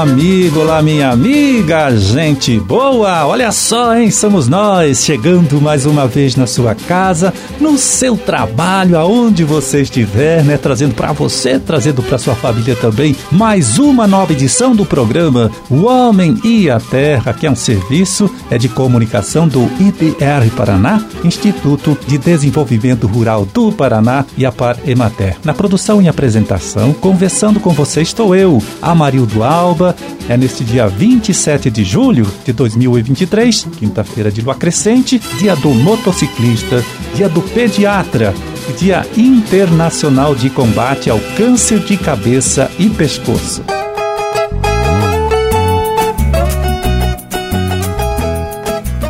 amigo, olá minha amiga, gente boa! Olha só, hein? Somos nós chegando mais uma vez na sua casa, no seu trabalho, aonde você estiver, né? Trazendo para você, trazendo para sua família também, mais uma nova edição do programa O Homem e a Terra, que é um serviço é de comunicação do IDR Paraná, Instituto de Desenvolvimento Rural do Paraná e a Par Emater. Na produção e apresentação, conversando com você estou eu, Amarildo Alba. É neste dia 27 de julho de 2023, quinta-feira de lua crescente, dia do motociclista, dia do pediatra, Dia Internacional de Combate ao Câncer de Cabeça e Pescoço.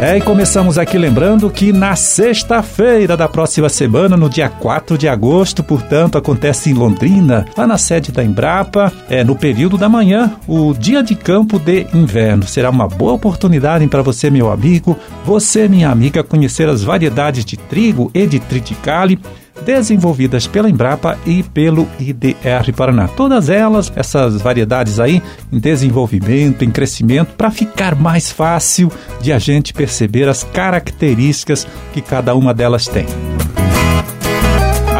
É, e começamos aqui lembrando que na sexta-feira da próxima semana, no dia 4 de agosto, portanto, acontece em Londrina, lá na sede da Embrapa, é no período da manhã, o dia de campo de inverno. Será uma boa oportunidade para você, meu amigo, você, minha amiga, conhecer as variedades de trigo e de triticale desenvolvidas pela Embrapa e pelo IDR Paraná. Todas elas, essas variedades aí, em desenvolvimento, em crescimento, para ficar mais fácil de a gente perceber as características que cada uma delas tem.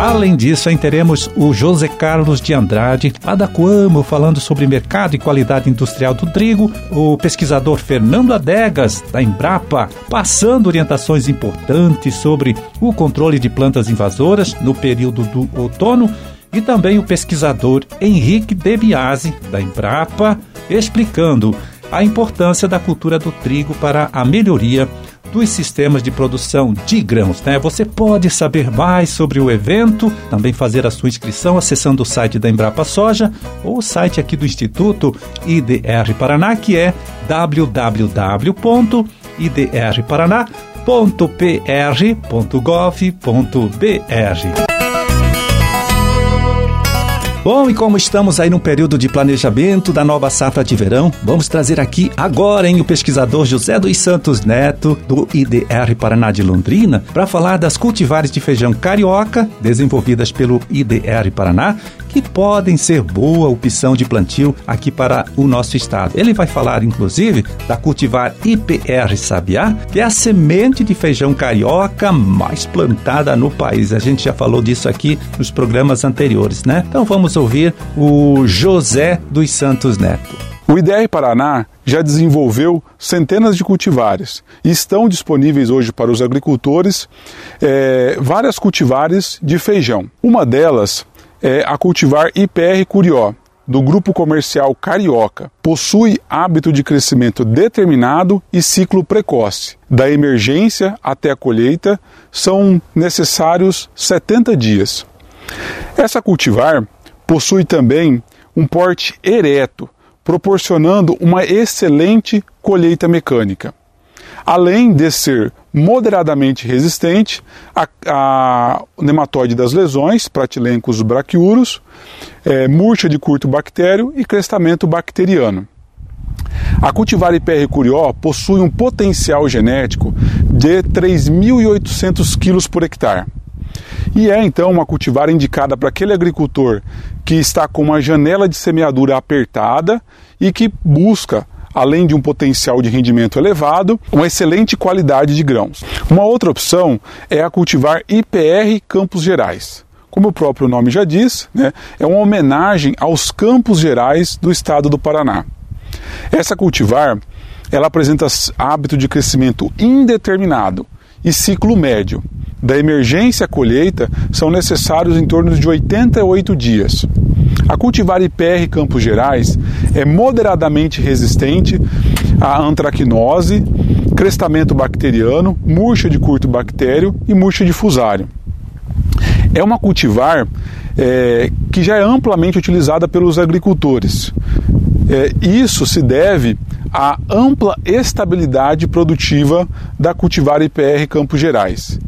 Além disso, aí teremos o José Carlos de Andrade, lá da Coamo, falando sobre mercado e qualidade industrial do trigo, o pesquisador Fernando Adegas, da Embrapa, passando orientações importantes sobre o controle de plantas invasoras no período do outono, e também o pesquisador Henrique Debiase, da Embrapa, explicando a importância da cultura do trigo para a melhoria dos sistemas de produção de grãos. Né? Você pode saber mais sobre o evento, também fazer a sua inscrição acessando o site da Embrapa Soja ou o site aqui do Instituto IDR Paraná, que é www.idrparaná.pr.gov.br. Bom, e como estamos aí no período de planejamento da nova safra de verão, vamos trazer aqui agora hein, o pesquisador José dos Santos Neto, do IDR Paraná de Londrina, para falar das cultivares de feijão carioca desenvolvidas pelo IDR Paraná que podem ser boa opção de plantio aqui para o nosso estado. Ele vai falar, inclusive, da cultivar IPR Sabiá, que é a semente de feijão carioca mais plantada no país. A gente já falou disso aqui nos programas anteriores, né? Então vamos ouvir o José dos Santos Neto. O IDR Paraná já desenvolveu centenas de cultivares e estão disponíveis hoje para os agricultores é, várias cultivares de feijão. Uma delas é a cultivar IPR Curió, do grupo comercial Carioca. Possui hábito de crescimento determinado e ciclo precoce. Da emergência até a colheita são necessários 70 dias. Essa cultivar possui também um porte ereto, proporcionando uma excelente colheita mecânica. Além de ser moderadamente resistente a, a nematóide das lesões, pratilencos braquiuros, é, murcha de curto bactério e crestamento bacteriano. A cultivar IPR Curió possui um potencial genético de 3.800 kg por hectare. E é então uma cultivar indicada para aquele agricultor que está com uma janela de semeadura apertada e que busca além de um potencial de rendimento elevado, uma excelente qualidade de grãos. Uma outra opção é a cultivar IPR Campos Gerais. Como o próprio nome já diz, né, é uma homenagem aos Campos Gerais do estado do Paraná. Essa cultivar ela apresenta hábito de crescimento indeterminado e ciclo médio. Da emergência à colheita são necessários em torno de 88 dias. A cultivar IPR Campos Gerais é moderadamente resistente à antracnose, crestamento bacteriano, murcha de curto bactério e murcha de fusário. É uma cultivar é, que já é amplamente utilizada pelos agricultores. É, isso se deve à ampla estabilidade produtiva da cultivar IPR Campos Gerais.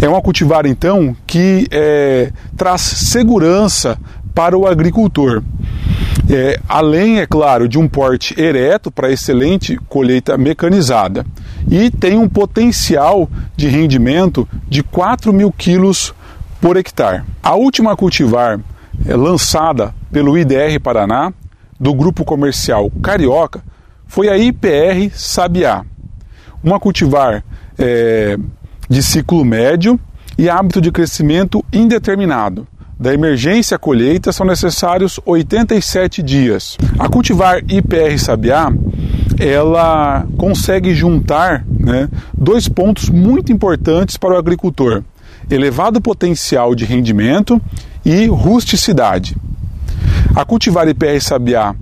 É uma cultivar, então, que é, traz segurança para o agricultor. É, além, é claro, de um porte ereto para excelente colheita mecanizada. E tem um potencial de rendimento de 4 mil quilos por hectare. A última cultivar é, lançada pelo IDR Paraná, do grupo comercial Carioca foi a IPR Sabiá, uma cultivar é, de ciclo médio e hábito de crescimento indeterminado. Da emergência colheita são necessários 87 dias. A cultivar IPR Sabiá, ela consegue juntar né, dois pontos muito importantes para o agricultor: elevado potencial de rendimento e rusticidade. A cultivar IPR Sabiá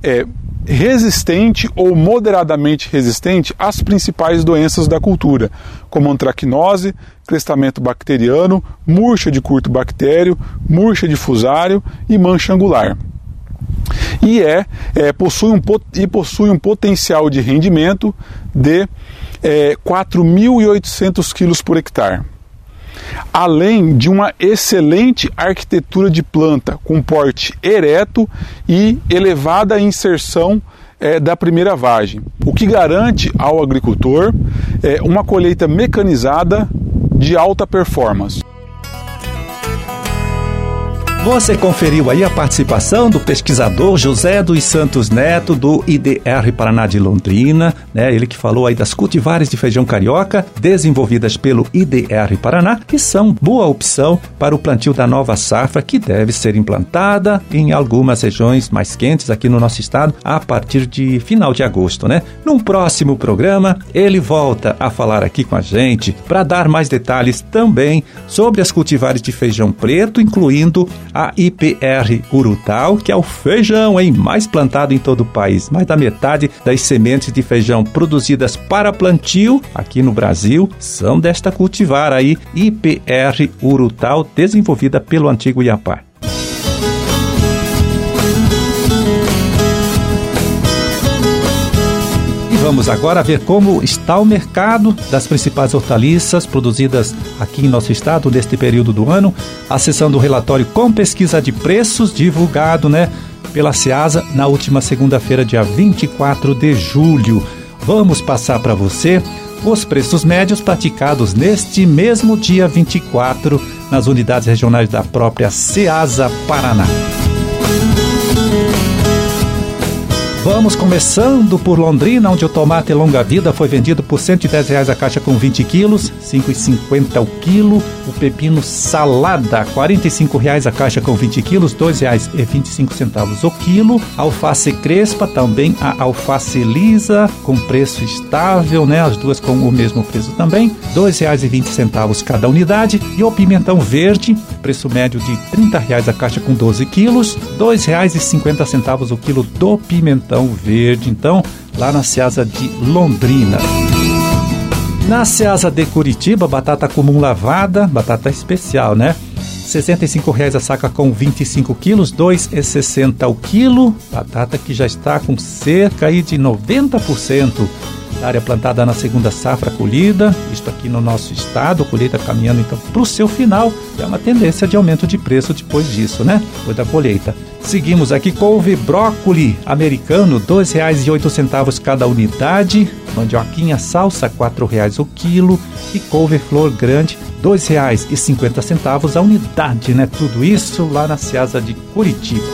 é resistente ou moderadamente resistente às principais doenças da cultura, como antracnose, crestamento bacteriano, murcha de curto bactério, murcha de fusário e mancha angular. E, é, é possui, um, e possui um potencial de rendimento de é, 4.800 kg por hectare além de uma excelente arquitetura de planta com porte ereto e elevada inserção é, da primeira vagem, o que garante ao agricultor é, uma colheita mecanizada de alta performance. Você conferiu aí a participação do pesquisador José dos Santos Neto, do IDR Paraná de Londrina, né? Ele que falou aí das cultivares de feijão carioca desenvolvidas pelo IDR Paraná, que são boa opção para o plantio da nova safra que deve ser implantada em algumas regiões mais quentes aqui no nosso estado a partir de final de agosto, né? Num próximo programa, ele volta a falar aqui com a gente para dar mais detalhes também sobre as cultivares de feijão preto, incluindo IPR Urutau, que é o feijão hein, mais plantado em todo o país. Mais da metade das sementes de feijão produzidas para plantio aqui no Brasil são desta cultivar aí, IPR Urutau, desenvolvida pelo antigo Iapar. Vamos agora ver como está o mercado das principais hortaliças produzidas aqui em nosso estado neste período do ano, acessando o relatório com pesquisa de preços divulgado, né, pela Ceasa na última segunda-feira, dia 24 de julho. Vamos passar para você os preços médios praticados neste mesmo dia 24 nas unidades regionais da própria Ceasa Paraná. Vamos começando por Londrina, onde o tomate longa vida foi vendido por 110 reais a caixa com 20 quilos, R$ 5,50 o quilo. O pepino salada, 45 reais a caixa com 20 quilos, R$ 2,25 o quilo. Alface crespa, também a alface lisa, com preço estável, né? As duas com o mesmo preço também, R$ 2,20 cada unidade. E o pimentão verde, preço médio de 30 reais a caixa com 12 quilos, R$ 2,50 o quilo do pimentão Verde, então, lá na Ceasa de Londrina. Na Ceasa de Curitiba, batata comum lavada, batata especial, né? R$ 65,00 a saca com 25 quilos, R$ 2,60 o quilo. Batata que já está com cerca aí de 90% área plantada na segunda safra colhida, isto aqui no nosso estado, colheita caminhando então para o seu final, é uma tendência de aumento de preço depois disso, né? Depois da colheita. Seguimos aqui couve brócoli americano, R$ 2,08 cada unidade, mandioquinha salsa, R$ 4,00 o quilo e couve flor grande, R$ 2,50 a unidade, né? Tudo isso lá na Ceasa de Curitiba.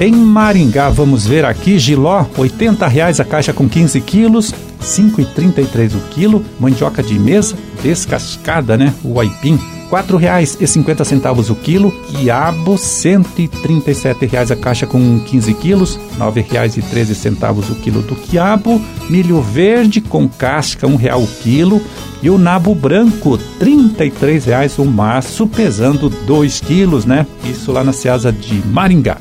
Em Maringá, vamos ver aqui, giló, 80 reais a caixa com 15 quilos, R$ 5,33 o quilo. Mandioca de mesa, descascada, né? O aipim, R$ 4,50 o quilo. Quiabo, R$ 137 a caixa com 15 quilos, R$ 9,13 o quilo do quiabo. Milho verde com casca, R$ 1,00 o quilo. E o nabo branco, R$ 33 o maço, pesando 2 quilos, né? Isso lá na Ceasa de Maringá.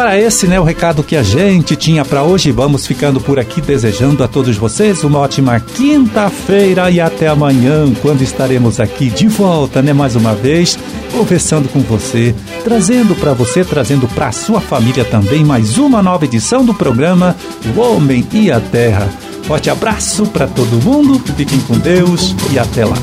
Bom, era esse, né, o recado que a gente tinha para hoje. Vamos ficando por aqui desejando a todos vocês uma ótima quinta-feira e até amanhã, quando estaremos aqui de volta, né, mais uma vez, conversando com você, trazendo para você, trazendo para sua família também mais uma nova edição do programa O Homem e a Terra. Forte abraço para todo mundo, fiquem com Deus e até lá.